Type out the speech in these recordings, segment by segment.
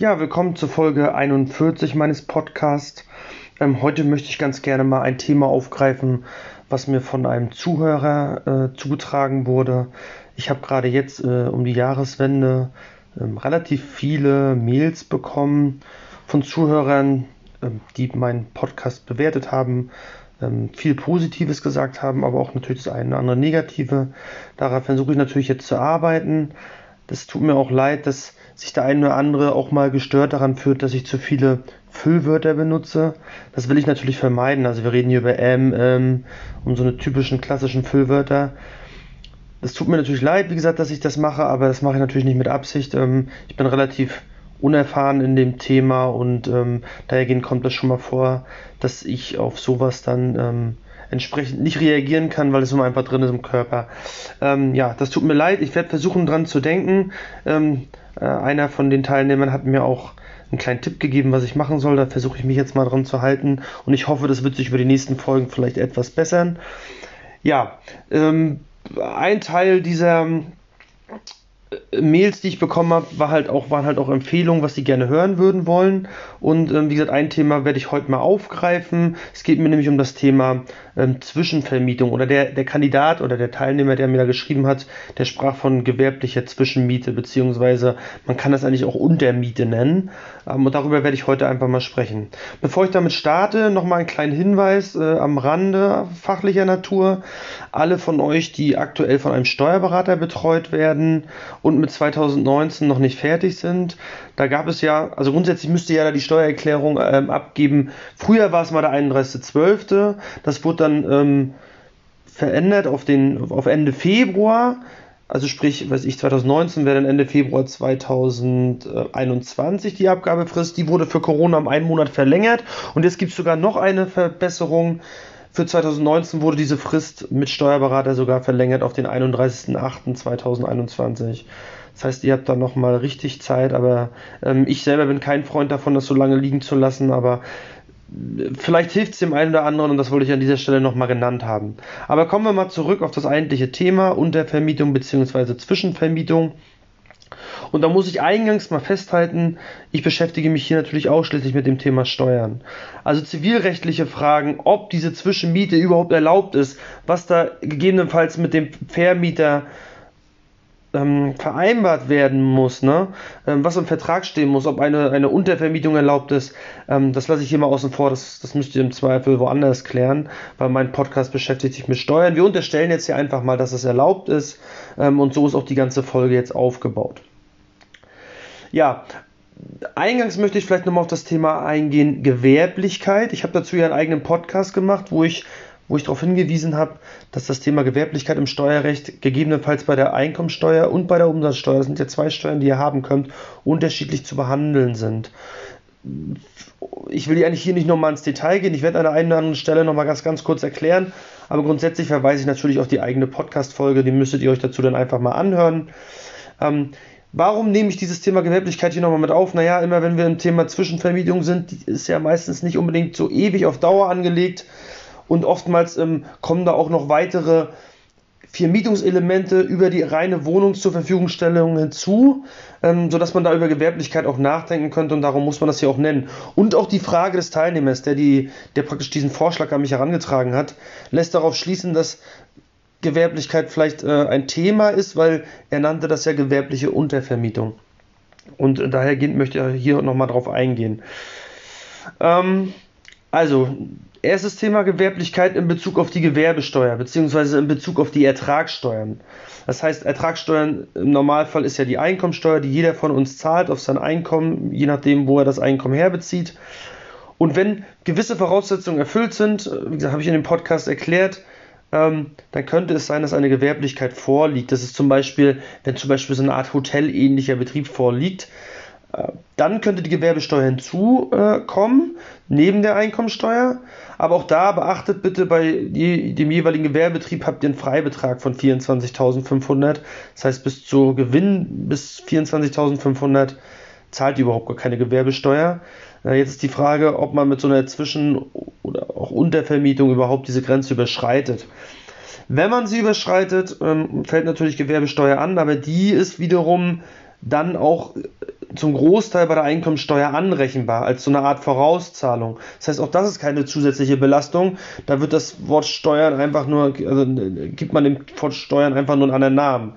Ja, willkommen zur Folge 41 meines Podcasts. Ähm, heute möchte ich ganz gerne mal ein Thema aufgreifen, was mir von einem Zuhörer äh, zugetragen wurde. Ich habe gerade jetzt äh, um die Jahreswende ähm, relativ viele Mails bekommen von Zuhörern, ähm, die meinen Podcast bewertet haben, ähm, viel Positives gesagt haben, aber auch natürlich das eine oder andere Negative. Darauf versuche ich natürlich jetzt zu arbeiten. Das tut mir auch leid, dass sich der eine oder andere auch mal gestört daran fühlt, dass ich zu viele Füllwörter benutze. Das will ich natürlich vermeiden. Also wir reden hier über M, M und so eine typischen klassischen Füllwörter. Das tut mir natürlich leid, wie gesagt, dass ich das mache, aber das mache ich natürlich nicht mit Absicht. Ähm, ich bin relativ unerfahren in dem Thema und ähm, dahergehend kommt das schon mal vor, dass ich auf sowas dann ähm, entsprechend nicht reagieren kann, weil es immer einfach drin ist im Körper. Ähm, ja, das tut mir leid. Ich werde versuchen dran zu denken. Ähm, äh, einer von den Teilnehmern hat mir auch einen kleinen Tipp gegeben, was ich machen soll. Da versuche ich mich jetzt mal dran zu halten und ich hoffe, das wird sich über die nächsten Folgen vielleicht etwas bessern. Ja, ähm, ein Teil dieser Mails, die ich bekommen habe, war halt auch, waren halt auch Empfehlungen, was sie gerne hören würden wollen. Und ähm, wie gesagt, ein Thema werde ich heute mal aufgreifen. Es geht mir nämlich um das Thema ähm, Zwischenvermietung. Oder der, der Kandidat oder der Teilnehmer, der mir da geschrieben hat, der sprach von gewerblicher Zwischenmiete, beziehungsweise man kann das eigentlich auch Untermiete nennen. Ähm, und darüber werde ich heute einfach mal sprechen. Bevor ich damit starte, nochmal einen kleinen Hinweis äh, am Rande fachlicher Natur. Alle von euch, die aktuell von einem Steuerberater betreut werden und mit 2019 noch nicht fertig sind, da gab es ja, also grundsätzlich müsste ja da die Steuererklärung ähm, abgeben. Früher war es mal der 31.12. Das wurde dann ähm, verändert auf, den, auf Ende Februar. Also sprich, weiß ich, 2019 wäre dann Ende Februar 2021 die Abgabefrist. Die wurde für Corona um einen Monat verlängert. Und jetzt gibt es sogar noch eine Verbesserung. Für 2019 wurde diese Frist mit Steuerberater sogar verlängert auf den 31.08.2021. Das heißt, ihr habt da nochmal richtig Zeit, aber ähm, ich selber bin kein Freund davon, das so lange liegen zu lassen, aber vielleicht hilft es dem einen oder anderen und das wollte ich an dieser Stelle nochmal genannt haben. Aber kommen wir mal zurück auf das eigentliche Thema Untervermietung bzw. Zwischenvermietung. Und da muss ich eingangs mal festhalten, ich beschäftige mich hier natürlich ausschließlich mit dem Thema Steuern. Also zivilrechtliche Fragen, ob diese Zwischenmiete überhaupt erlaubt ist, was da gegebenenfalls mit dem Vermieter ähm, vereinbart werden muss, ne? Ähm, was im Vertrag stehen muss, ob eine, eine Untervermietung erlaubt ist, ähm, das lasse ich hier mal außen vor, das, das müsst ihr im Zweifel woanders klären, weil mein Podcast beschäftigt sich mit Steuern. Wir unterstellen jetzt hier einfach mal, dass es erlaubt ist ähm, und so ist auch die ganze Folge jetzt aufgebaut. Ja, Eingangs möchte ich vielleicht nochmal auf das Thema eingehen, Gewerblichkeit. Ich habe dazu ja einen eigenen Podcast gemacht, wo ich wo ich darauf hingewiesen habe, dass das Thema Gewerblichkeit im Steuerrecht gegebenenfalls bei der Einkommensteuer und bei der Umsatzsteuer, das sind ja zwei Steuern, die ihr haben könnt, unterschiedlich zu behandeln sind. Ich will eigentlich hier nicht nochmal ins Detail gehen, ich werde an der einen oder anderen Stelle nochmal ganz, ganz kurz erklären, aber grundsätzlich verweise ich natürlich auf die eigene Podcast-Folge, die müsstet ihr euch dazu dann einfach mal anhören. Ähm, Warum nehme ich dieses Thema Gewerblichkeit hier nochmal mit auf? Naja, immer wenn wir im Thema Zwischenvermietung sind, ist ja meistens nicht unbedingt so ewig auf Dauer angelegt und oftmals ähm, kommen da auch noch weitere Vermietungselemente über die reine Wohnung zur Verfügungstellung hinzu, ähm, sodass man da über Gewerblichkeit auch nachdenken könnte und darum muss man das hier auch nennen. Und auch die Frage des Teilnehmers, der, die, der praktisch diesen Vorschlag an mich herangetragen hat, lässt darauf schließen, dass Gewerblichkeit vielleicht äh, ein Thema ist, weil er nannte das ja gewerbliche Untervermietung. Und äh, daher möchte ich hier nochmal drauf eingehen. Ähm, also, Erstes Thema Gewerblichkeit in Bezug auf die Gewerbesteuer beziehungsweise in Bezug auf die Ertragssteuern. Das heißt, Ertragssteuern im Normalfall ist ja die Einkommensteuer, die jeder von uns zahlt auf sein Einkommen, je nachdem, wo er das Einkommen herbezieht. Und wenn gewisse Voraussetzungen erfüllt sind, wie gesagt, habe ich in dem Podcast erklärt, ähm, dann könnte es sein, dass eine Gewerblichkeit vorliegt. Das ist zum Beispiel, wenn zum Beispiel so eine Art hotelähnlicher Betrieb vorliegt, dann könnte die Gewerbesteuer hinzukommen, neben der Einkommensteuer. Aber auch da beachtet bitte, bei dem jeweiligen Gewerbebetrieb habt ihr einen Freibetrag von 24.500. Das heißt, bis zu Gewinn bis 24.500 zahlt ihr überhaupt gar keine Gewerbesteuer. Äh, jetzt ist die Frage, ob man mit so einer Zwischen- oder auch Untervermietung überhaupt diese Grenze überschreitet. Wenn man sie überschreitet, ähm, fällt natürlich Gewerbesteuer an, aber die ist wiederum dann auch zum Großteil bei der Einkommensteuer anrechenbar, als so eine Art Vorauszahlung. Das heißt, auch das ist keine zusätzliche Belastung. Da wird das Wort Steuern einfach nur, also gibt man dem Wort Steuern einfach nur einen anderen Namen.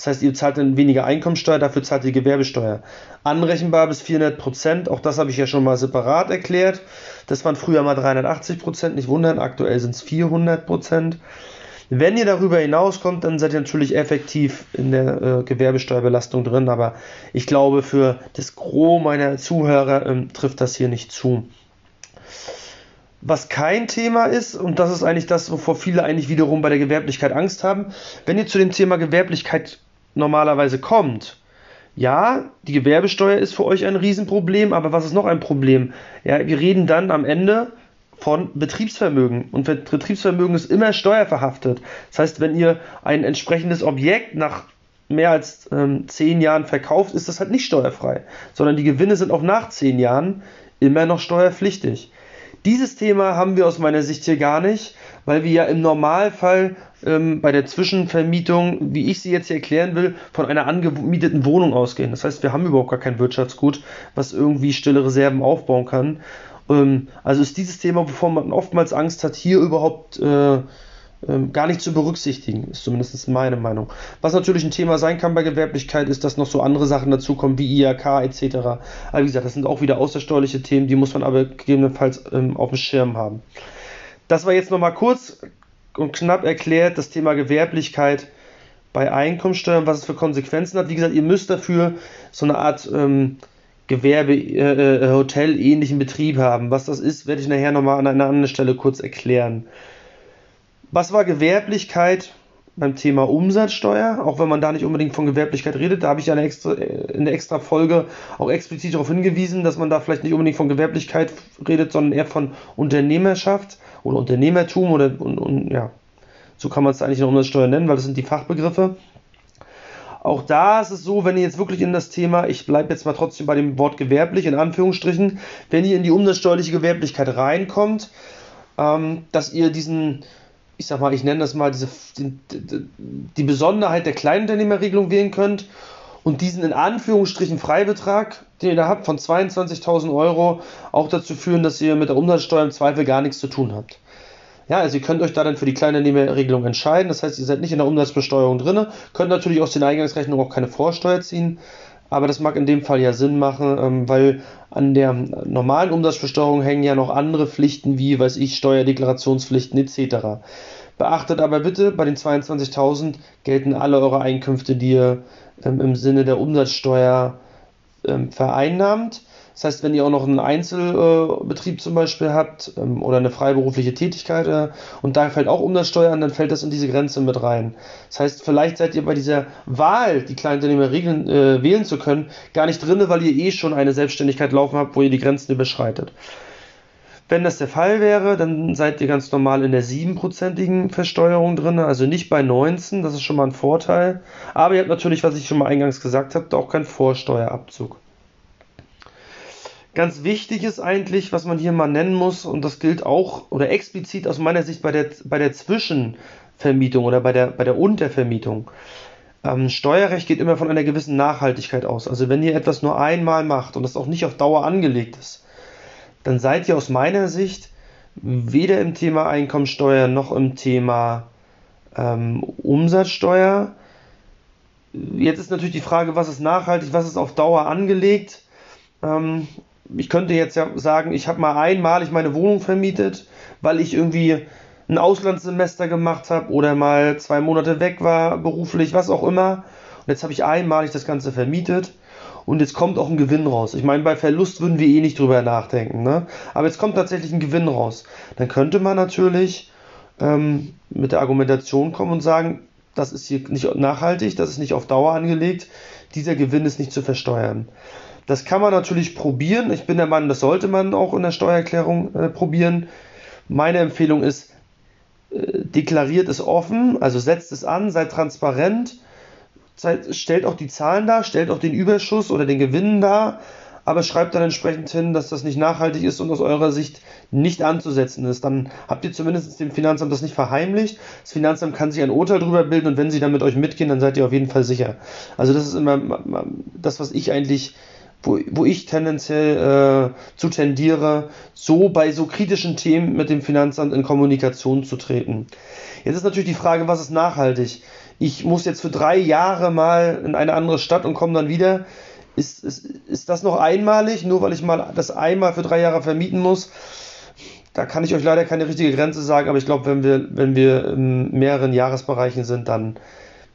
Das heißt, ihr zahlt dann weniger Einkommensteuer, dafür zahlt ihr Gewerbesteuer. Anrechenbar bis 400 Prozent, auch das habe ich ja schon mal separat erklärt. Das waren früher mal 380 Prozent, nicht wundern, aktuell sind es 400 Prozent. Wenn ihr darüber hinauskommt, dann seid ihr natürlich effektiv in der äh, Gewerbesteuerbelastung drin, aber ich glaube, für das Gros meiner Zuhörer ähm, trifft das hier nicht zu. Was kein Thema ist, und das ist eigentlich das, wovor viele eigentlich wiederum bei der Gewerblichkeit Angst haben, wenn ihr zu dem Thema Gewerblichkeit normalerweise kommt, ja, die Gewerbesteuer ist für euch ein Riesenproblem, aber was ist noch ein Problem? Ja, wir reden dann am Ende von Betriebsvermögen. Und Betriebsvermögen ist immer steuerverhaftet. Das heißt, wenn ihr ein entsprechendes Objekt nach mehr als ähm, zehn Jahren verkauft, ist das halt nicht steuerfrei, sondern die Gewinne sind auch nach zehn Jahren immer noch steuerpflichtig. Dieses Thema haben wir aus meiner Sicht hier gar nicht, weil wir ja im Normalfall ähm, bei der Zwischenvermietung, wie ich sie jetzt hier erklären will, von einer angemieteten Wohnung ausgehen. Das heißt, wir haben überhaupt gar kein Wirtschaftsgut, was irgendwie stille Reserven aufbauen kann. Ähm, also ist dieses Thema, wovor man oftmals Angst hat, hier überhaupt äh, äh, gar nicht zu berücksichtigen, ist zumindest meine Meinung. Was natürlich ein Thema sein kann bei Gewerblichkeit, ist, dass noch so andere Sachen dazukommen, wie IHK etc. Aber wie gesagt, das sind auch wieder außersteuerliche Themen, die muss man aber gegebenenfalls ähm, auf dem Schirm haben. Das war jetzt nochmal kurz und knapp erklärt, das Thema Gewerblichkeit bei Einkommensteuern, was es für Konsequenzen hat. Wie gesagt, ihr müsst dafür so eine Art ähm, Gewerbe, äh, äh, Hotel ähnlichen Betrieb haben. Was das ist, werde ich nachher nochmal an einer anderen Stelle kurz erklären. Was war Gewerblichkeit beim Thema Umsatzsteuer? Auch wenn man da nicht unbedingt von Gewerblichkeit redet, da habe ich eine extra, äh, in der extra Folge auch explizit darauf hingewiesen, dass man da vielleicht nicht unbedingt von Gewerblichkeit redet, sondern eher von Unternehmerschaft oder Unternehmertum oder und, und ja, so kann man es eigentlich der Umsatzsteuer nennen, weil das sind die Fachbegriffe. Auch da ist es so, wenn ihr jetzt wirklich in das Thema, ich bleibe jetzt mal trotzdem bei dem Wort gewerblich, in Anführungsstrichen, wenn ihr in die umsatzsteuerliche Gewerblichkeit reinkommt, ähm, dass ihr diesen, ich sag mal, ich nenne das mal diese, die, die Besonderheit der Kleinunternehmerregelung wählen könnt und diesen in Anführungsstrichen Freibetrag, den ihr da habt, von 22.000 Euro, auch dazu führen, dass ihr mit der Umsatzsteuer im Zweifel gar nichts zu tun habt. Ja, also ihr könnt euch da dann für die Kleinunternehmerregelung entscheiden. Das heißt, ihr seid nicht in der Umsatzbesteuerung drin, könnt natürlich aus den Eingangsrechnungen auch keine Vorsteuer ziehen. Aber das mag in dem Fall ja Sinn machen, ähm, weil an der normalen Umsatzbesteuerung hängen ja noch andere Pflichten wie, weiß ich, Steuerdeklarationspflichten etc. Beachtet aber bitte, bei den 22.000 gelten alle eure Einkünfte, die ihr ähm, im Sinne der Umsatzsteuer ähm, vereinnahmt. Das heißt, wenn ihr auch noch einen Einzelbetrieb zum Beispiel habt ähm, oder eine freiberufliche Tätigkeit äh, und da fällt auch Umsatzsteuer an, dann fällt das in diese Grenze mit rein. Das heißt, vielleicht seid ihr bei dieser Wahl, die Kleinunternehmerregeln äh, wählen zu können, gar nicht drin, weil ihr eh schon eine Selbstständigkeit laufen habt, wo ihr die Grenzen überschreitet. Wenn das der Fall wäre, dann seid ihr ganz normal in der 7%igen Versteuerung drin, also nicht bei 19, das ist schon mal ein Vorteil. Aber ihr habt natürlich, was ich schon mal eingangs gesagt habe, auch keinen Vorsteuerabzug. Ganz wichtig ist eigentlich, was man hier mal nennen muss, und das gilt auch oder explizit aus meiner Sicht bei der, bei der Zwischenvermietung oder bei der, bei der Untervermietung. Ähm, Steuerrecht geht immer von einer gewissen Nachhaltigkeit aus. Also wenn ihr etwas nur einmal macht und das auch nicht auf Dauer angelegt ist, dann seid ihr aus meiner Sicht weder im Thema Einkommensteuer noch im Thema ähm, Umsatzsteuer. Jetzt ist natürlich die Frage, was ist nachhaltig, was ist auf Dauer angelegt. Ähm, ich könnte jetzt ja sagen, ich habe mal einmalig meine Wohnung vermietet, weil ich irgendwie ein Auslandssemester gemacht habe oder mal zwei Monate weg war, beruflich, was auch immer. Und jetzt habe ich einmalig das Ganze vermietet und jetzt kommt auch ein Gewinn raus. Ich meine, bei Verlust würden wir eh nicht drüber nachdenken, ne? Aber jetzt kommt tatsächlich ein Gewinn raus. Dann könnte man natürlich ähm, mit der Argumentation kommen und sagen, das ist hier nicht nachhaltig, das ist nicht auf Dauer angelegt, dieser Gewinn ist nicht zu versteuern. Das kann man natürlich probieren. Ich bin der Meinung, das sollte man auch in der Steuererklärung äh, probieren. Meine Empfehlung ist, äh, deklariert es offen, also setzt es an, seid transparent, stellt auch die Zahlen dar, stellt auch den Überschuss oder den Gewinn dar, aber schreibt dann entsprechend hin, dass das nicht nachhaltig ist und aus eurer Sicht nicht anzusetzen ist. Dann habt ihr zumindest dem Finanzamt das nicht verheimlicht. Das Finanzamt kann sich ein Urteil darüber bilden und wenn sie dann mit euch mitgehen, dann seid ihr auf jeden Fall sicher. Also das ist immer das, was ich eigentlich wo, wo ich tendenziell äh, zu tendiere, so bei so kritischen Themen mit dem Finanzamt in Kommunikation zu treten. Jetzt ist natürlich die Frage, was ist nachhaltig? Ich muss jetzt für drei Jahre mal in eine andere Stadt und komme dann wieder. Ist, ist, ist das noch einmalig, nur weil ich mal das einmal für drei Jahre vermieten muss? Da kann ich euch leider keine richtige Grenze sagen, aber ich glaube, wenn wir, wenn wir in mehreren Jahresbereichen sind, dann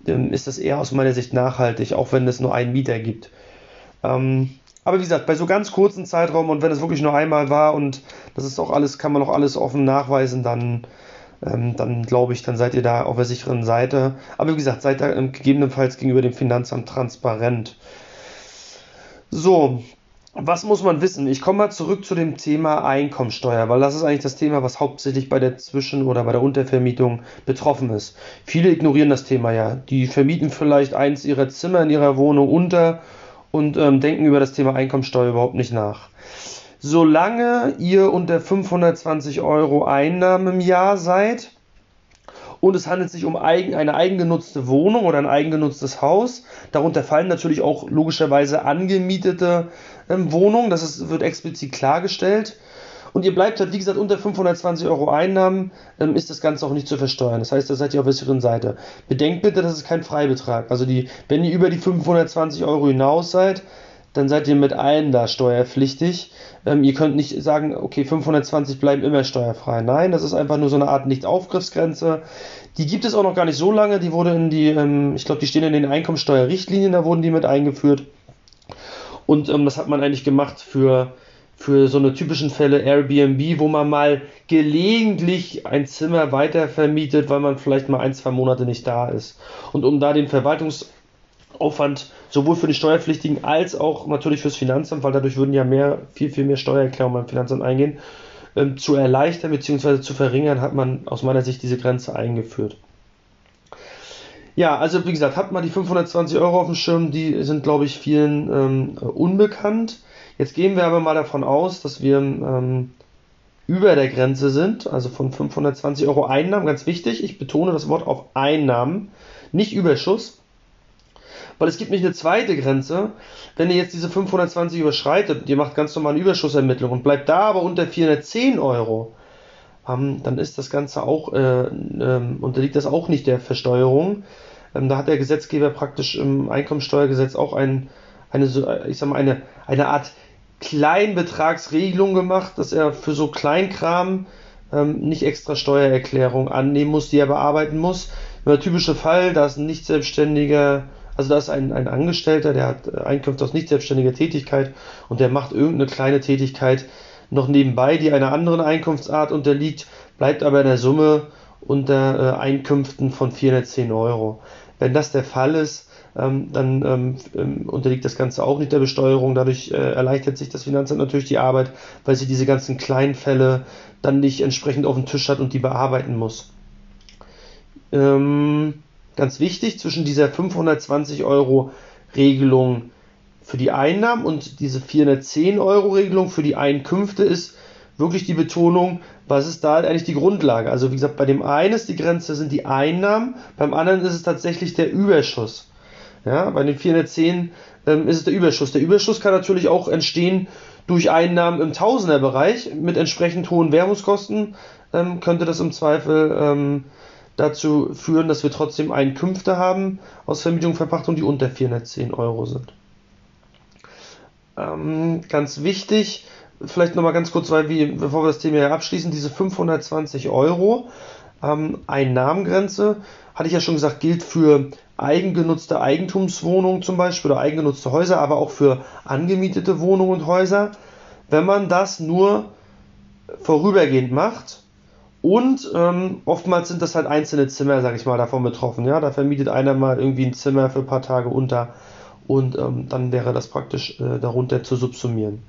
ähm, ist das eher aus meiner Sicht nachhaltig, auch wenn es nur einen Mieter gibt. Ähm, aber wie gesagt, bei so ganz kurzen Zeitraum und wenn es wirklich nur einmal war und das ist auch alles, kann man auch alles offen nachweisen, dann, ähm, dann glaube ich, dann seid ihr da auf der sicheren Seite. Aber wie gesagt, seid da gegebenenfalls gegenüber dem Finanzamt transparent. So, was muss man wissen? Ich komme mal zurück zu dem Thema Einkommensteuer, weil das ist eigentlich das Thema, was hauptsächlich bei der Zwischen- oder bei der Untervermietung betroffen ist. Viele ignorieren das Thema ja. Die vermieten vielleicht eins ihrer Zimmer in ihrer Wohnung unter und ähm, denken über das Thema Einkommensteuer überhaupt nicht nach. Solange ihr unter 520 Euro Einnahmen im Jahr seid, und es handelt sich um eigen, eine eigengenutzte Wohnung oder ein eigengenutztes Haus. Darunter fallen natürlich auch logischerweise angemietete ähm, Wohnungen, das ist, wird explizit klargestellt. Und ihr bleibt halt, wie gesagt, unter 520 Euro Einnahmen, ähm, ist das Ganze auch nicht zu versteuern. Das heißt, da seid ihr auf der sicheren Seite. Bedenkt bitte, das ist kein Freibetrag. Also die, wenn ihr über die 520 Euro hinaus seid, dann seid ihr mit allen da steuerpflichtig. Ähm, ihr könnt nicht sagen, okay, 520 bleiben immer steuerfrei. Nein, das ist einfach nur so eine Art Nicht-Aufgriffsgrenze. Die gibt es auch noch gar nicht so lange. Die wurde in die, ähm, ich glaube, die stehen in den Einkommensteuerrichtlinien, da wurden die mit eingeführt. Und ähm, das hat man eigentlich gemacht für, für so eine typischen Fälle Airbnb, wo man mal gelegentlich ein Zimmer weiter vermietet, weil man vielleicht mal ein, zwei Monate nicht da ist. Und um da den Verwaltungs Aufwand sowohl für die Steuerpflichtigen als auch natürlich fürs Finanzamt, weil dadurch würden ja mehr, viel, viel mehr Steuererklärungen beim Finanzamt eingehen, ähm, zu erleichtern bzw. zu verringern, hat man aus meiner Sicht diese Grenze eingeführt. Ja, also wie gesagt, habt mal die 520 Euro auf dem Schirm, die sind, glaube ich, vielen ähm, unbekannt. Jetzt gehen wir aber mal davon aus, dass wir ähm, über der Grenze sind, also von 520 Euro Einnahmen, ganz wichtig, ich betone das Wort auf Einnahmen, nicht Überschuss. Weil es gibt nicht eine zweite Grenze. Wenn ihr jetzt diese 520 überschreitet, ihr macht ganz normal eine Überschussermittlung und bleibt da aber unter 410 Euro, ähm, dann ist das Ganze auch, äh, äh, unterliegt das auch nicht der Versteuerung. Ähm, da hat der Gesetzgeber praktisch im Einkommensteuergesetz auch ein, eine, ich sag mal, eine, eine Art Kleinbetragsregelung gemacht, dass er für so Kleinkram ähm, nicht extra Steuererklärung annehmen muss, die er bearbeiten muss. Der typische Fall, da ist ein nicht selbstständiger also da ist ein, ein Angestellter, der hat Einkünfte aus nicht selbstständiger Tätigkeit und der macht irgendeine kleine Tätigkeit noch nebenbei, die einer anderen Einkunftsart unterliegt, bleibt aber in der Summe unter äh, Einkünften von 410 Euro. Wenn das der Fall ist, ähm, dann ähm, ähm, unterliegt das Ganze auch nicht der Besteuerung. Dadurch äh, erleichtert sich das Finanzamt natürlich die Arbeit, weil sie diese ganzen kleinen Fälle dann nicht entsprechend auf dem Tisch hat und die bearbeiten muss. Ähm, ganz wichtig, zwischen dieser 520 Euro Regelung für die Einnahmen und diese 410 Euro Regelung für die Einkünfte ist wirklich die Betonung, was ist da eigentlich die Grundlage? Also wie gesagt, bei dem einen ist die Grenze sind die Einnahmen, beim anderen ist es tatsächlich der Überschuss. Ja, bei den 410 ähm, ist es der Überschuss. Der Überschuss kann natürlich auch entstehen durch Einnahmen im Tausenderbereich mit entsprechend hohen Währungskosten. Ähm, könnte das im Zweifel ähm, dazu führen, dass wir trotzdem Einkünfte haben aus Vermietung und Verpachtung, die unter 410 Euro sind. Ähm, ganz wichtig, vielleicht nochmal ganz kurz, weil wir, bevor wir das Thema hier abschließen, diese 520 Euro ähm, Einnahmengrenze, hatte ich ja schon gesagt, gilt für eigengenutzte Eigentumswohnungen zum Beispiel oder eigengenutzte Häuser, aber auch für angemietete Wohnungen und Häuser. Wenn man das nur vorübergehend macht, und ähm, oftmals sind das halt einzelne Zimmer, sag ich mal, davon betroffen. Ja, da vermietet einer mal irgendwie ein Zimmer für ein paar Tage unter und ähm, dann wäre das praktisch äh, darunter zu subsumieren.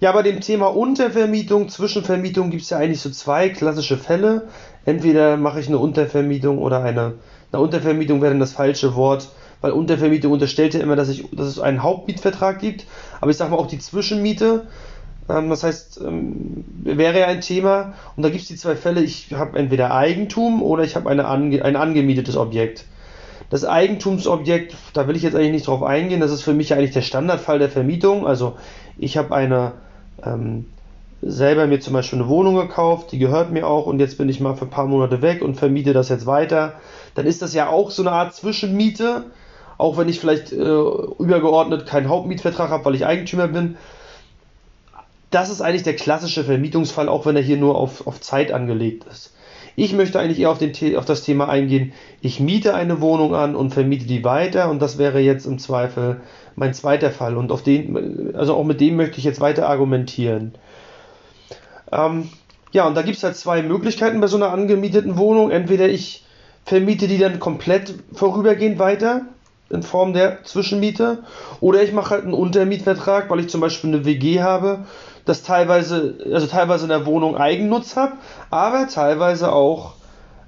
Ja, bei dem Thema Untervermietung, Zwischenvermietung gibt es ja eigentlich so zwei klassische Fälle. Entweder mache ich eine Untervermietung oder eine, eine Untervermietung wäre dann das falsche Wort, weil Untervermietung unterstellt ja immer, dass, ich, dass es einen Hauptmietvertrag gibt. Aber ich sage mal auch die Zwischenmiete das heißt, ähm, wäre ja ein Thema. Und da gibt es die zwei Fälle, ich habe entweder Eigentum oder ich habe ange ein angemietetes Objekt. Das Eigentumsobjekt, da will ich jetzt eigentlich nicht drauf eingehen, das ist für mich eigentlich der Standardfall der Vermietung. Also ich habe eine ähm, selber mir zum Beispiel eine Wohnung gekauft, die gehört mir auch und jetzt bin ich mal für ein paar Monate weg und vermiete das jetzt weiter. Dann ist das ja auch so eine Art Zwischenmiete, auch wenn ich vielleicht äh, übergeordnet keinen Hauptmietvertrag habe, weil ich Eigentümer bin. Das ist eigentlich der klassische Vermietungsfall, auch wenn er hier nur auf, auf Zeit angelegt ist. Ich möchte eigentlich eher auf, den, auf das Thema eingehen, ich miete eine Wohnung an und vermiete die weiter und das wäre jetzt im Zweifel mein zweiter Fall und auf den, also auch mit dem möchte ich jetzt weiter argumentieren. Ähm, ja, und da gibt es halt zwei Möglichkeiten bei so einer angemieteten Wohnung. Entweder ich vermiete die dann komplett vorübergehend weiter in Form der Zwischenmiete oder ich mache halt einen Untermietvertrag, weil ich zum Beispiel eine WG habe, das teilweise, also teilweise in der Wohnung Eigennutz habe, aber teilweise auch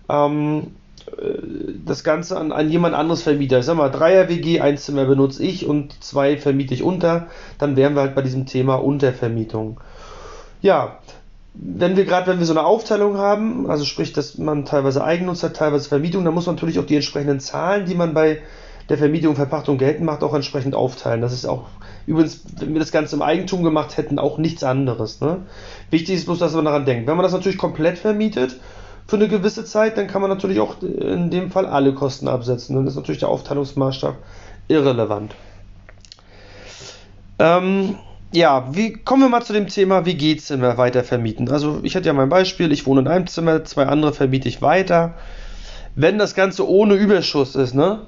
ähm, äh, das Ganze an, an jemand anderes vermiete. Ich sag mal, Dreier-WG, ein Zimmer benutze ich und zwei vermiete ich unter. Dann wären wir halt bei diesem Thema Untervermietung. Ja, wenn wir gerade, wenn wir so eine Aufteilung haben, also sprich, dass man teilweise Eigennutz hat, teilweise Vermietung, dann muss man natürlich auch die entsprechenden Zahlen, die man bei der Vermietung Verpachtung geltend macht, auch entsprechend aufteilen. Das ist auch, übrigens, wenn wir das Ganze im Eigentum gemacht hätten, auch nichts anderes. Ne? Wichtig ist bloß, dass man daran denkt. Wenn man das natürlich komplett vermietet, für eine gewisse Zeit, dann kann man natürlich auch in dem Fall alle Kosten absetzen. Dann ist natürlich der Aufteilungsmaßstab irrelevant. Ähm, ja, wie kommen wir mal zu dem Thema WG-Zimmer weiter vermieten. Also ich hatte ja mein Beispiel, ich wohne in einem Zimmer, zwei andere vermiete ich weiter. Wenn das Ganze ohne Überschuss ist, ne,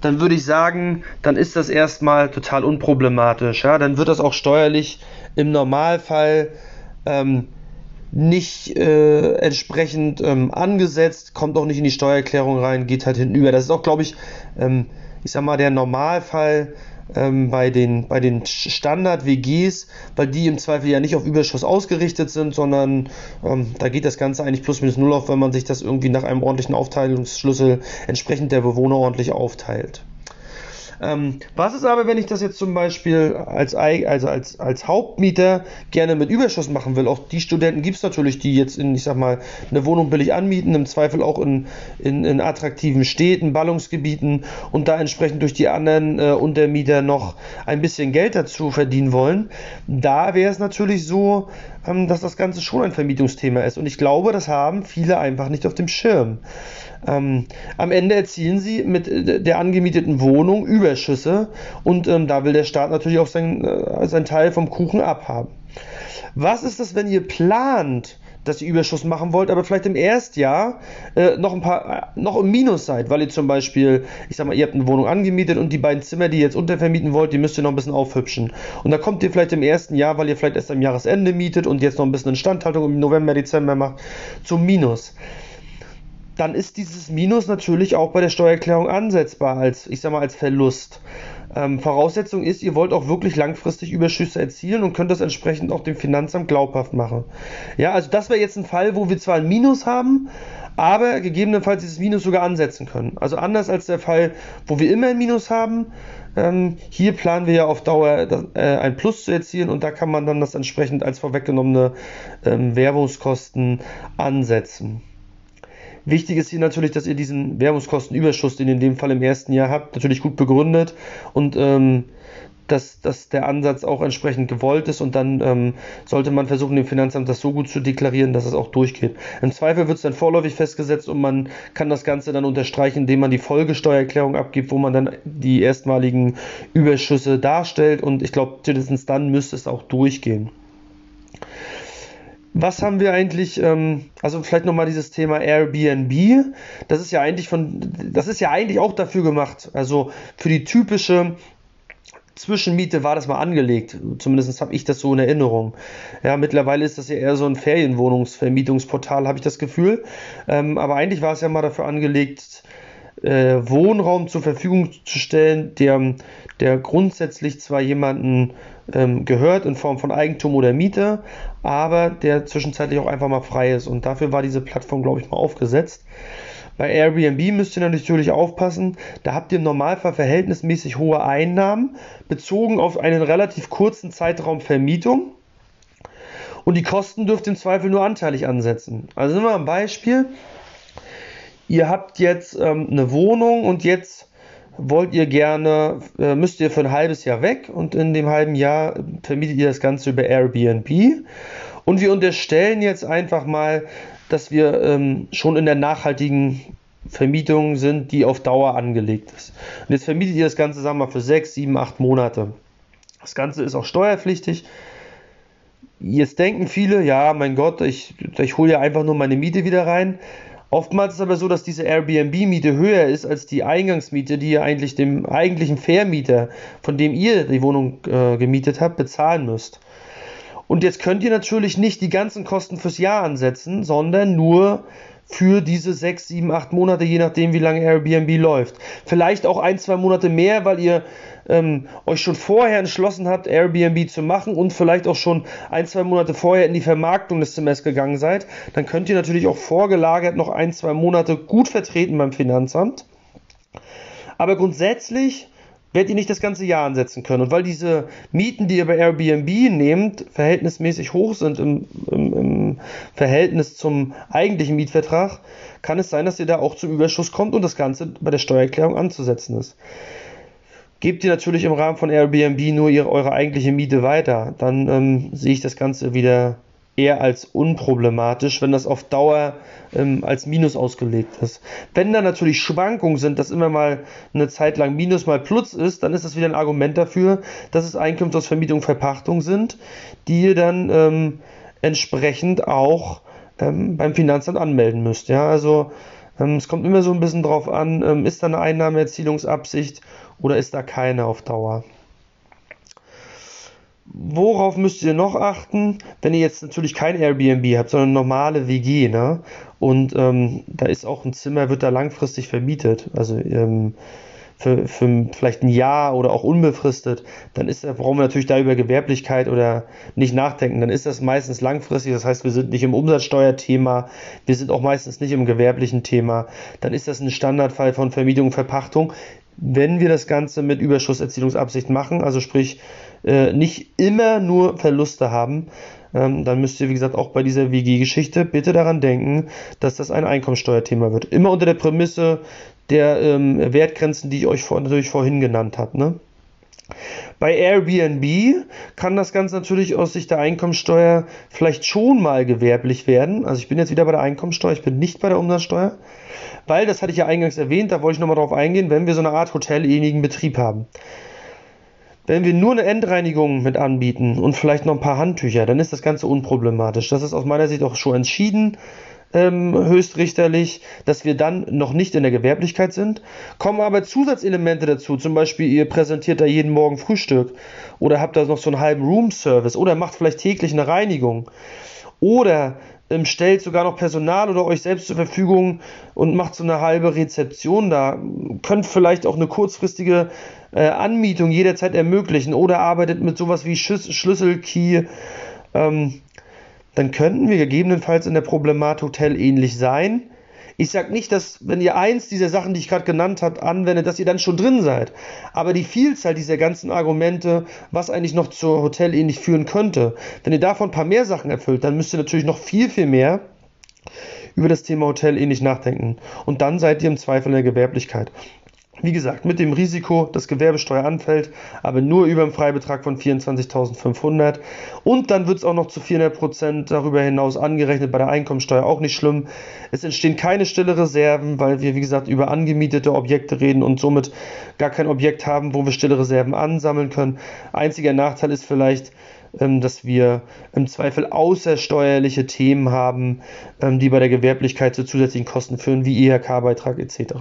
dann würde ich sagen, dann ist das erstmal total unproblematisch. Ja? Dann wird das auch steuerlich im Normalfall ähm, nicht äh, entsprechend ähm, angesetzt, kommt auch nicht in die Steuererklärung rein, geht halt hinüber. Das ist auch, glaube ich, ähm, ich sag mal, der Normalfall ähm, bei den, bei den Standard-WGs, weil die im Zweifel ja nicht auf Überschuss ausgerichtet sind, sondern ähm, da geht das Ganze eigentlich plus minus null auf, wenn man sich das irgendwie nach einem ordentlichen Aufteilungsschlüssel entsprechend der Bewohner ordentlich aufteilt. Ähm, was ist aber, wenn ich das jetzt zum Beispiel als, also als, als Hauptmieter gerne mit Überschuss machen will? Auch die Studenten gibt es natürlich, die jetzt in, ich sag mal, eine Wohnung billig anmieten, im Zweifel auch in, in, in attraktiven Städten, Ballungsgebieten und da entsprechend durch die anderen äh, Untermieter noch ein bisschen Geld dazu verdienen wollen. Da wäre es natürlich so, ähm, dass das Ganze schon ein Vermietungsthema ist. Und ich glaube, das haben viele einfach nicht auf dem Schirm. Ähm, am Ende erzielen sie mit äh, der angemieteten Wohnung Überschüsse und ähm, da will der Staat natürlich auch sein, äh, seinen Teil vom Kuchen abhaben. Was ist das, wenn ihr plant, dass ihr Überschuss machen wollt, aber vielleicht im Erstjahr äh, noch ein paar, äh, noch im Minus seid, weil ihr zum Beispiel, ich sag mal, ihr habt eine Wohnung angemietet und die beiden Zimmer, die ihr jetzt untervermieten wollt, die müsst ihr noch ein bisschen aufhübschen. Und da kommt ihr vielleicht im ersten Jahr, weil ihr vielleicht erst am Jahresende mietet und jetzt noch ein bisschen Instandhaltung im November, Dezember macht, zum Minus dann ist dieses Minus natürlich auch bei der Steuererklärung ansetzbar als, ich sag mal, als Verlust. Ähm, Voraussetzung ist, ihr wollt auch wirklich langfristig Überschüsse erzielen und könnt das entsprechend auch dem Finanzamt glaubhaft machen. Ja, also das wäre jetzt ein Fall, wo wir zwar ein Minus haben, aber gegebenenfalls dieses Minus sogar ansetzen können. Also anders als der Fall, wo wir immer ein Minus haben. Ähm, hier planen wir ja auf Dauer äh, ein Plus zu erzielen und da kann man dann das entsprechend als vorweggenommene ähm, Werbungskosten ansetzen. Wichtig ist hier natürlich, dass ihr diesen Werbungskostenüberschuss, den ihr in dem Fall im ersten Jahr habt, natürlich gut begründet und ähm, dass, dass der Ansatz auch entsprechend gewollt ist und dann ähm, sollte man versuchen, dem Finanzamt das so gut zu deklarieren, dass es auch durchgeht. Im Zweifel wird es dann vorläufig festgesetzt und man kann das Ganze dann unterstreichen, indem man die Folgesteuererklärung abgibt, wo man dann die erstmaligen Überschüsse darstellt und ich glaube, spätestens dann müsste es auch durchgehen was haben wir eigentlich, ähm, also vielleicht nochmal dieses Thema Airbnb. Das ist ja eigentlich von, das ist ja eigentlich auch dafür gemacht. Also für die typische Zwischenmiete war das mal angelegt. Zumindest habe ich das so in Erinnerung. Ja, mittlerweile ist das ja eher so ein Ferienwohnungsvermietungsportal, habe ich das Gefühl. Ähm, aber eigentlich war es ja mal dafür angelegt, äh, Wohnraum zur Verfügung zu stellen, der, der grundsätzlich zwar jemanden ähm, gehört in Form von Eigentum oder Miete, aber der zwischenzeitlich auch einfach mal frei ist. Und dafür war diese Plattform, glaube ich, mal aufgesetzt. Bei Airbnb müsst ihr natürlich aufpassen, da habt ihr im Normalfall verhältnismäßig hohe Einnahmen, bezogen auf einen relativ kurzen Zeitraum Vermietung. Und die Kosten dürft ihr im Zweifel nur anteilig ansetzen. Also nehmen wir ein Beispiel. Ihr habt jetzt ähm, eine Wohnung und jetzt wollt ihr gerne, äh, müsst ihr für ein halbes Jahr weg und in dem halben Jahr vermietet ihr das Ganze über Airbnb. Und wir unterstellen jetzt einfach mal, dass wir ähm, schon in der nachhaltigen Vermietung sind, die auf Dauer angelegt ist. Und jetzt vermietet ihr das Ganze, sagen wir mal, für sechs, sieben, acht Monate. Das Ganze ist auch steuerpflichtig. Jetzt denken viele, ja, mein Gott, ich, ich hole ja einfach nur meine Miete wieder rein. Oftmals ist aber so, dass diese Airbnb-Miete höher ist als die Eingangsmiete, die ihr eigentlich dem eigentlichen Vermieter, von dem ihr die Wohnung äh, gemietet habt, bezahlen müsst. Und jetzt könnt ihr natürlich nicht die ganzen Kosten fürs Jahr ansetzen, sondern nur für diese sechs, sieben, acht Monate, je nachdem, wie lange Airbnb läuft. Vielleicht auch ein, zwei Monate mehr, weil ihr ähm, euch schon vorher entschlossen habt, Airbnb zu machen und vielleicht auch schon ein, zwei Monate vorher in die Vermarktung des Zimmers gegangen seid, dann könnt ihr natürlich auch vorgelagert noch ein, zwei Monate gut vertreten beim Finanzamt. Aber grundsätzlich werdet ihr nicht das ganze Jahr ansetzen können. Und weil diese Mieten, die ihr bei Airbnb nehmt, verhältnismäßig hoch sind im, im, im, Verhältnis zum eigentlichen Mietvertrag, kann es sein, dass ihr da auch zum Überschuss kommt und das Ganze bei der Steuererklärung anzusetzen ist. Gebt ihr natürlich im Rahmen von Airbnb nur ihre, eure eigentliche Miete weiter, dann ähm, sehe ich das Ganze wieder eher als unproblematisch, wenn das auf Dauer ähm, als Minus ausgelegt ist. Wenn da natürlich Schwankungen sind, dass immer mal eine Zeit lang Minus mal Plus ist, dann ist das wieder ein Argument dafür, dass es Einkünfte aus Vermietung, Verpachtung sind, die ihr dann ähm, entsprechend auch ähm, beim Finanzamt anmelden müsst. Ja, also ähm, es kommt immer so ein bisschen drauf an, ähm, ist da eine Einnahmeerzielungsabsicht oder ist da keine auf Dauer. Worauf müsst ihr noch achten, wenn ihr jetzt natürlich kein Airbnb habt, sondern normale WG, ne? Und ähm, da ist auch ein Zimmer, wird da langfristig vermietet, also ähm, für, für vielleicht ein Jahr oder auch unbefristet, dann ist, brauchen wir natürlich da über Gewerblichkeit oder nicht nachdenken. Dann ist das meistens langfristig, das heißt, wir sind nicht im Umsatzsteuerthema, wir sind auch meistens nicht im gewerblichen Thema. Dann ist das ein Standardfall von Vermietung und Verpachtung, wenn wir das Ganze mit Überschusserzielungsabsicht machen, also sprich äh, nicht immer nur Verluste haben, ähm, dann müsst ihr, wie gesagt, auch bei dieser WG-Geschichte bitte daran denken, dass das ein Einkommensteuerthema wird. Immer unter der Prämisse der ähm, Wertgrenzen, die ich euch vor, natürlich vorhin genannt habe. Ne? Bei Airbnb kann das Ganze natürlich aus Sicht der Einkommensteuer vielleicht schon mal gewerblich werden. Also ich bin jetzt wieder bei der Einkommensteuer, ich bin nicht bei der Umsatzsteuer, weil, das hatte ich ja eingangs erwähnt, da wollte ich nochmal drauf eingehen, wenn wir so eine Art hotelähnlichen Betrieb haben. Wenn wir nur eine Endreinigung mit anbieten und vielleicht noch ein paar Handtücher, dann ist das Ganze unproblematisch. Das ist aus meiner Sicht auch schon entschieden ähm, höchstrichterlich, dass wir dann noch nicht in der Gewerblichkeit sind. Kommen aber Zusatzelemente dazu, zum Beispiel ihr präsentiert da jeden Morgen Frühstück oder habt da noch so einen halben Room-Service oder macht vielleicht täglich eine Reinigung oder ähm, stellt sogar noch Personal oder euch selbst zur Verfügung und macht so eine halbe Rezeption da. Könnt vielleicht auch eine kurzfristige äh, Anmietung jederzeit ermöglichen oder arbeitet mit sowas wie Schüs Schlüsselkey. Ähm, dann könnten wir gegebenenfalls in der Problematik Hotel ähnlich sein. Ich sage nicht, dass, wenn ihr eins dieser Sachen, die ich gerade genannt habe, anwendet, dass ihr dann schon drin seid. Aber die Vielzahl dieser ganzen Argumente, was eigentlich noch zur Hotel ähnlich führen könnte, wenn ihr davon ein paar mehr Sachen erfüllt, dann müsst ihr natürlich noch viel, viel mehr über das Thema Hotel ähnlich nachdenken. Und dann seid ihr im Zweifel in der Gewerblichkeit. Wie gesagt, mit dem Risiko, dass Gewerbesteuer anfällt, aber nur über einen Freibetrag von 24.500. Und dann wird es auch noch zu 400% darüber hinaus angerechnet bei der Einkommensteuer, auch nicht schlimm. Es entstehen keine stille Reserven, weil wir, wie gesagt, über angemietete Objekte reden und somit gar kein Objekt haben, wo wir stille Reserven ansammeln können. Einziger Nachteil ist vielleicht, ähm, dass wir im Zweifel außersteuerliche Themen haben, ähm, die bei der Gewerblichkeit zu zusätzlichen Kosten führen, wie IHK-Beitrag etc.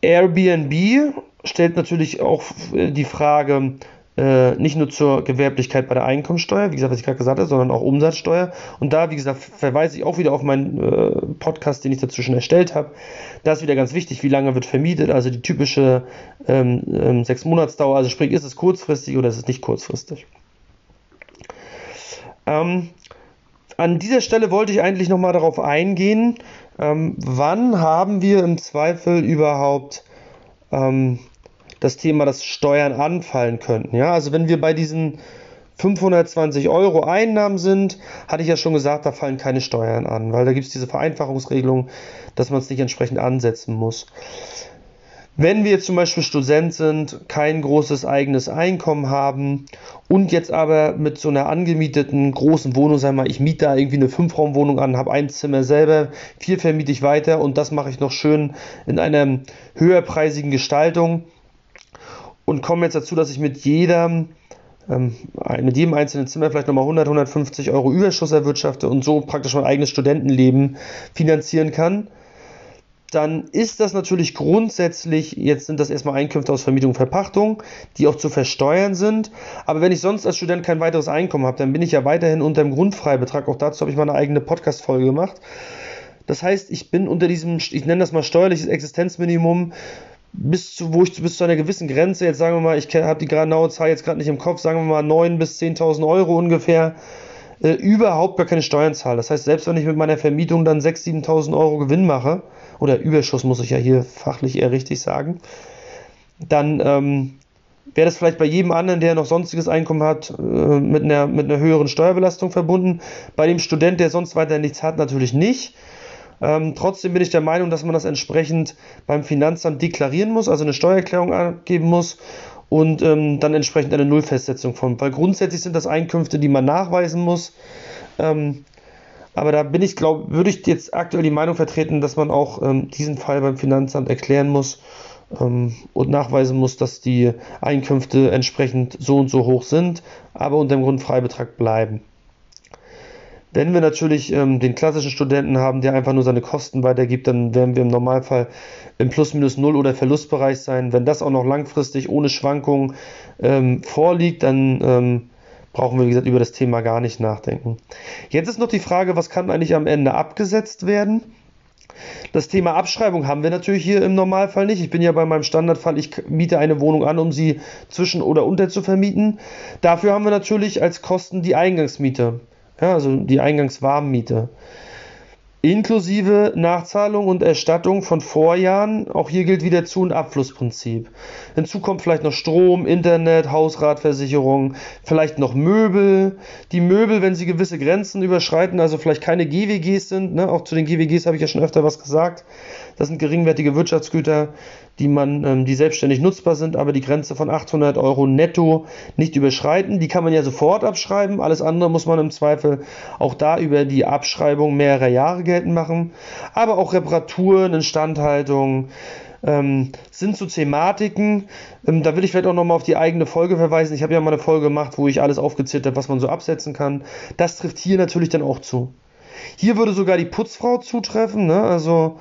Airbnb stellt natürlich auch äh, die Frage, äh, nicht nur zur Gewerblichkeit bei der Einkommensteuer, wie gesagt, was ich gerade gesagt habe, sondern auch Umsatzsteuer. Und da, wie gesagt, verweise ich auch wieder auf meinen äh, Podcast, den ich dazu schon erstellt habe. Da ist wieder ganz wichtig, wie lange wird vermietet, also die typische ähm, ähm, sechs Monatsdauer, also sprich, ist es kurzfristig oder ist es nicht kurzfristig. Ähm, an dieser Stelle wollte ich eigentlich nochmal darauf eingehen, ähm, wann haben wir im Zweifel überhaupt ähm, das Thema, dass Steuern anfallen könnten? Ja, also wenn wir bei diesen 520 Euro Einnahmen sind, hatte ich ja schon gesagt, da fallen keine Steuern an, weil da gibt es diese Vereinfachungsregelung, dass man es nicht entsprechend ansetzen muss. Wenn wir zum Beispiel Student sind, kein großes eigenes Einkommen haben und jetzt aber mit so einer angemieteten großen Wohnung, sagen wir mal, ich miete da irgendwie eine Fünfraumwohnung an, habe ein Zimmer selber, vier vermiete ich weiter und das mache ich noch schön in einer höherpreisigen Gestaltung und komme jetzt dazu, dass ich mit jedem ähm, mit jedem einzelnen Zimmer vielleicht nochmal 100, 150 Euro Überschuss erwirtschafte und so praktisch mein eigenes Studentenleben finanzieren kann dann ist das natürlich grundsätzlich, jetzt sind das erstmal Einkünfte aus Vermietung und Verpachtung, die auch zu versteuern sind. Aber wenn ich sonst als Student kein weiteres Einkommen habe, dann bin ich ja weiterhin unter dem Grundfreibetrag. Auch dazu habe ich mal eine eigene Podcast-Folge gemacht. Das heißt, ich bin unter diesem, ich nenne das mal steuerliches Existenzminimum, bis zu, wo ich bis zu einer gewissen Grenze, jetzt sagen wir mal, ich habe die genaue Zahl jetzt gerade nicht im Kopf, sagen wir mal 9.000 bis 10.000 Euro ungefähr, äh, überhaupt gar keine Steuern zahle. Das heißt, selbst wenn ich mit meiner Vermietung dann 6.000, 7.000 Euro Gewinn mache, oder Überschuss muss ich ja hier fachlich eher richtig sagen, dann ähm, wäre das vielleicht bei jedem anderen, der noch sonstiges Einkommen hat, äh, mit, einer, mit einer höheren Steuerbelastung verbunden. Bei dem Student, der sonst weiter nichts hat, natürlich nicht. Ähm, trotzdem bin ich der Meinung, dass man das entsprechend beim Finanzamt deklarieren muss, also eine Steuererklärung abgeben muss und ähm, dann entsprechend eine Nullfestsetzung von. Weil grundsätzlich sind das Einkünfte, die man nachweisen muss. Ähm, aber da bin ich, glaube, würde ich jetzt aktuell die Meinung vertreten, dass man auch ähm, diesen Fall beim Finanzamt erklären muss ähm, und nachweisen muss, dass die Einkünfte entsprechend so und so hoch sind, aber unter dem Grundfreibetrag bleiben. Wenn wir natürlich ähm, den klassischen Studenten haben, der einfach nur seine Kosten weitergibt, dann werden wir im Normalfall im Plus-Minus-Null- oder Verlustbereich sein. Wenn das auch noch langfristig ohne Schwankungen ähm, vorliegt, dann ähm, brauchen wir, wie gesagt, über das Thema gar nicht nachdenken. Jetzt ist noch die Frage, was kann eigentlich am Ende abgesetzt werden? Das Thema Abschreibung haben wir natürlich hier im Normalfall nicht. Ich bin ja bei meinem Standardfall, ich miete eine Wohnung an, um sie zwischen oder unter zu vermieten. Dafür haben wir natürlich als Kosten die Eingangsmiete, ja, also die Eingangswarmmiete inklusive Nachzahlung und Erstattung von Vorjahren. Auch hier gilt wieder Zu- und Abflussprinzip. Hinzu kommt vielleicht noch Strom, Internet, Hausratversicherung, vielleicht noch Möbel. Die Möbel, wenn sie gewisse Grenzen überschreiten, also vielleicht keine GWGs sind, ne? auch zu den GWGs habe ich ja schon öfter was gesagt, das sind geringwertige Wirtschaftsgüter, die man, ähm, die selbstständig nutzbar sind, aber die Grenze von 800 Euro netto nicht überschreiten. Die kann man ja sofort abschreiben. Alles andere muss man im Zweifel auch da über die Abschreibung mehrerer Jahre geltend machen. Aber auch Reparaturen, Instandhaltung, ähm, sind so Thematiken. Ähm, da will ich vielleicht auch nochmal auf die eigene Folge verweisen. Ich habe ja mal eine Folge gemacht, wo ich alles aufgezählt habe, was man so absetzen kann. Das trifft hier natürlich dann auch zu. Hier würde sogar die Putzfrau zutreffen. Ne? Also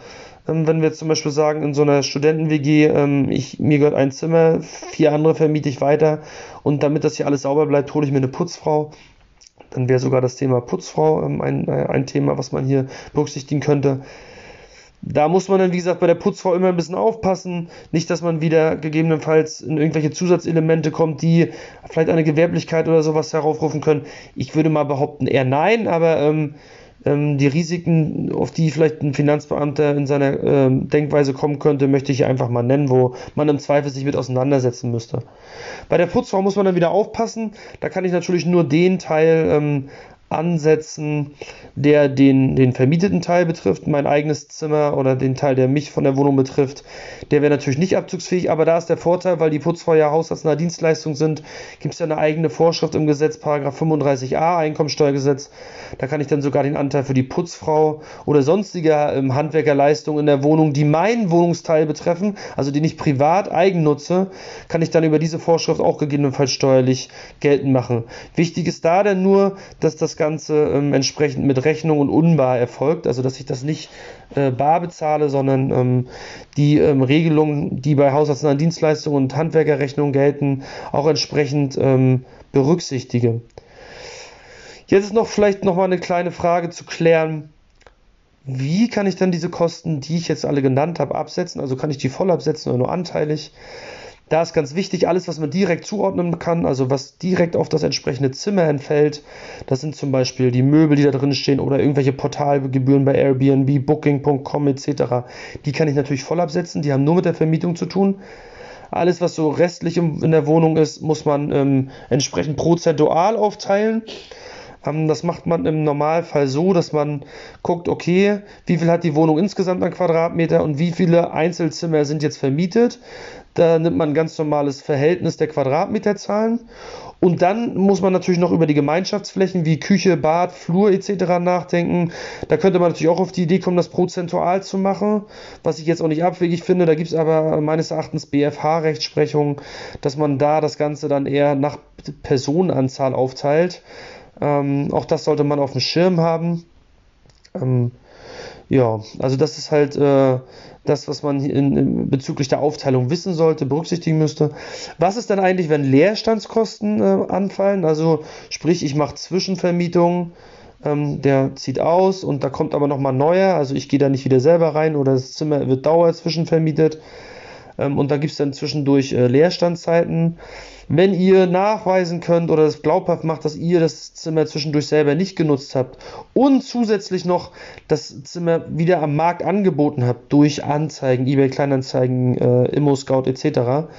wenn wir zum Beispiel sagen, in so einer Studenten-WG, ähm, ich, mir gehört ein Zimmer, vier andere vermiete ich weiter und damit das hier alles sauber bleibt, hole ich mir eine Putzfrau. Dann wäre sogar das Thema Putzfrau ähm, ein, äh, ein Thema, was man hier berücksichtigen könnte. Da muss man dann, wie gesagt, bei der Putzfrau immer ein bisschen aufpassen. Nicht, dass man wieder gegebenenfalls in irgendwelche Zusatzelemente kommt, die vielleicht eine Gewerblichkeit oder sowas heraufrufen können. Ich würde mal behaupten, eher nein, aber ähm, ähm, die Risiken, auf die vielleicht ein Finanzbeamter in seiner ähm, Denkweise kommen könnte, möchte ich einfach mal nennen, wo man im Zweifel sich mit auseinandersetzen müsste. Bei der Putzfrau muss man dann wieder aufpassen. Da kann ich natürlich nur den Teil ähm, ansetzen, der den, den vermieteten Teil betrifft, mein eigenes Zimmer oder den Teil, der mich von der Wohnung betrifft, der wäre natürlich nicht abzugsfähig, aber da ist der Vorteil, weil die Putzfrau ja haushaltsnahe Dienstleistung sind, gibt es ja eine eigene Vorschrift im Gesetz, Paragraph 35a Einkommensteuergesetz, da kann ich dann sogar den Anteil für die Putzfrau oder sonstiger ähm, Handwerkerleistungen in der Wohnung, die meinen Wohnungsteil betreffen, also die nicht privat eigen nutze, kann ich dann über diese Vorschrift auch gegebenenfalls steuerlich geltend machen. Wichtig ist da dann nur, dass das Ganze ähm, entsprechend mit Rechnung und unbar erfolgt, also dass ich das nicht äh, bar bezahle, sondern ähm, die ähm, Regelungen, die bei haushaltsnahen Dienstleistungen und Handwerkerrechnungen gelten, auch entsprechend ähm, berücksichtige. Jetzt ist noch vielleicht noch mal eine kleine Frage zu klären. Wie kann ich dann diese Kosten, die ich jetzt alle genannt habe, absetzen? Also kann ich die voll absetzen oder nur anteilig? Da ist ganz wichtig, alles, was man direkt zuordnen kann, also was direkt auf das entsprechende Zimmer entfällt, das sind zum Beispiel die Möbel, die da drin stehen oder irgendwelche Portalgebühren bei Airbnb, Booking.com etc. Die kann ich natürlich voll absetzen, die haben nur mit der Vermietung zu tun. Alles, was so restlich in der Wohnung ist, muss man ähm, entsprechend prozentual aufteilen. Ähm, das macht man im Normalfall so, dass man guckt, okay, wie viel hat die Wohnung insgesamt an Quadratmeter und wie viele Einzelzimmer sind jetzt vermietet. Da nimmt man ein ganz normales Verhältnis der Quadratmeterzahlen und dann muss man natürlich noch über die Gemeinschaftsflächen wie Küche, Bad, Flur etc. nachdenken. Da könnte man natürlich auch auf die Idee kommen, das prozentual zu machen, was ich jetzt auch nicht abwegig finde. Da gibt es aber meines Erachtens BFH-Rechtsprechung, dass man da das Ganze dann eher nach Personenanzahl aufteilt. Ähm, auch das sollte man auf dem Schirm haben. Ähm, ja, also das ist halt äh, das, was man in, in, bezüglich der Aufteilung wissen sollte, berücksichtigen müsste. Was ist dann eigentlich, wenn Leerstandskosten äh, anfallen? Also sprich, ich mache Zwischenvermietung, ähm, der zieht aus und da kommt aber nochmal neuer, also ich gehe da nicht wieder selber rein oder das Zimmer wird dauer zwischenvermietet ähm, und da gibt es dann zwischendurch äh, Leerstandzeiten. Wenn ihr nachweisen könnt oder das glaubhaft macht, dass ihr das Zimmer zwischendurch selber nicht genutzt habt und zusätzlich noch das Zimmer wieder am Markt angeboten habt durch Anzeigen, eBay Kleinanzeigen, äh, Immo Scout etc.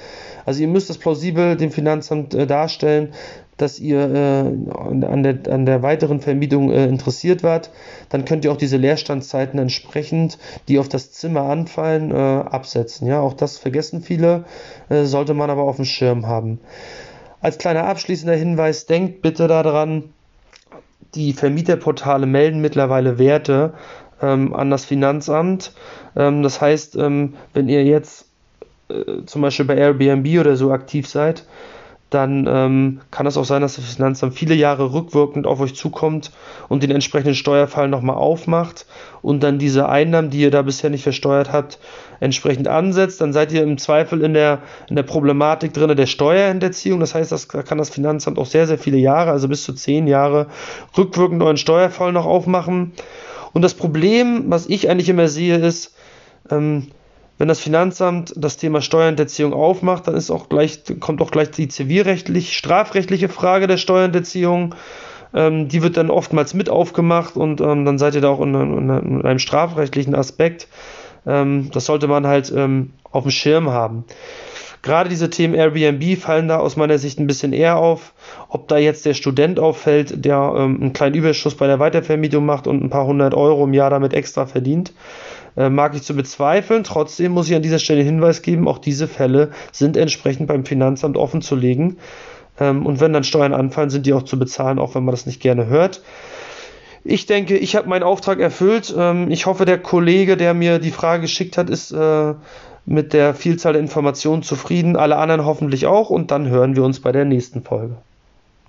Also ihr müsst das plausibel dem Finanzamt äh, darstellen, dass ihr äh, an, der, an der weiteren Vermietung äh, interessiert wart, dann könnt ihr auch diese Leerstandszeiten entsprechend, die auf das Zimmer anfallen, äh, absetzen. Ja, auch das vergessen viele, äh, sollte man aber auf dem Schirm haben. Als kleiner abschließender Hinweis, denkt bitte daran, die Vermieterportale melden mittlerweile Werte ähm, an das Finanzamt. Ähm, das heißt, ähm, wenn ihr jetzt äh, zum Beispiel bei Airbnb oder so aktiv seid, dann ähm, kann es auch sein, dass das Finanzamt viele Jahre rückwirkend auf euch zukommt und den entsprechenden Steuerfall nochmal aufmacht und dann diese Einnahmen, die ihr da bisher nicht versteuert habt, entsprechend ansetzt. Dann seid ihr im Zweifel in der, in der Problematik drin der Steuerhinterziehung. Das heißt, das kann das Finanzamt auch sehr, sehr viele Jahre, also bis zu zehn Jahre, rückwirkend euren Steuerfall noch aufmachen. Und das Problem, was ich eigentlich immer sehe, ist, ähm, wenn das Finanzamt das Thema Steuerhinterziehung aufmacht, dann ist auch gleich, kommt auch gleich die zivilrechtlich, strafrechtliche Frage der Steuerhinterziehung. Ähm, die wird dann oftmals mit aufgemacht und ähm, dann seid ihr da auch in, in, in einem strafrechtlichen Aspekt. Ähm, das sollte man halt ähm, auf dem Schirm haben. Gerade diese Themen Airbnb fallen da aus meiner Sicht ein bisschen eher auf. Ob da jetzt der Student auffällt, der ähm, einen kleinen Überschuss bei der Weitervermietung macht und ein paar hundert Euro im Jahr damit extra verdient, äh, mag ich zu bezweifeln. Trotzdem muss ich an dieser Stelle Hinweis geben, auch diese Fälle sind entsprechend beim Finanzamt offen zu legen. Ähm, und wenn dann Steuern anfallen, sind die auch zu bezahlen, auch wenn man das nicht gerne hört. Ich denke, ich habe meinen Auftrag erfüllt. Ähm, ich hoffe, der Kollege, der mir die Frage geschickt hat, ist äh, mit der Vielzahl der Informationen zufrieden. Alle anderen hoffentlich auch. Und dann hören wir uns bei der nächsten Folge.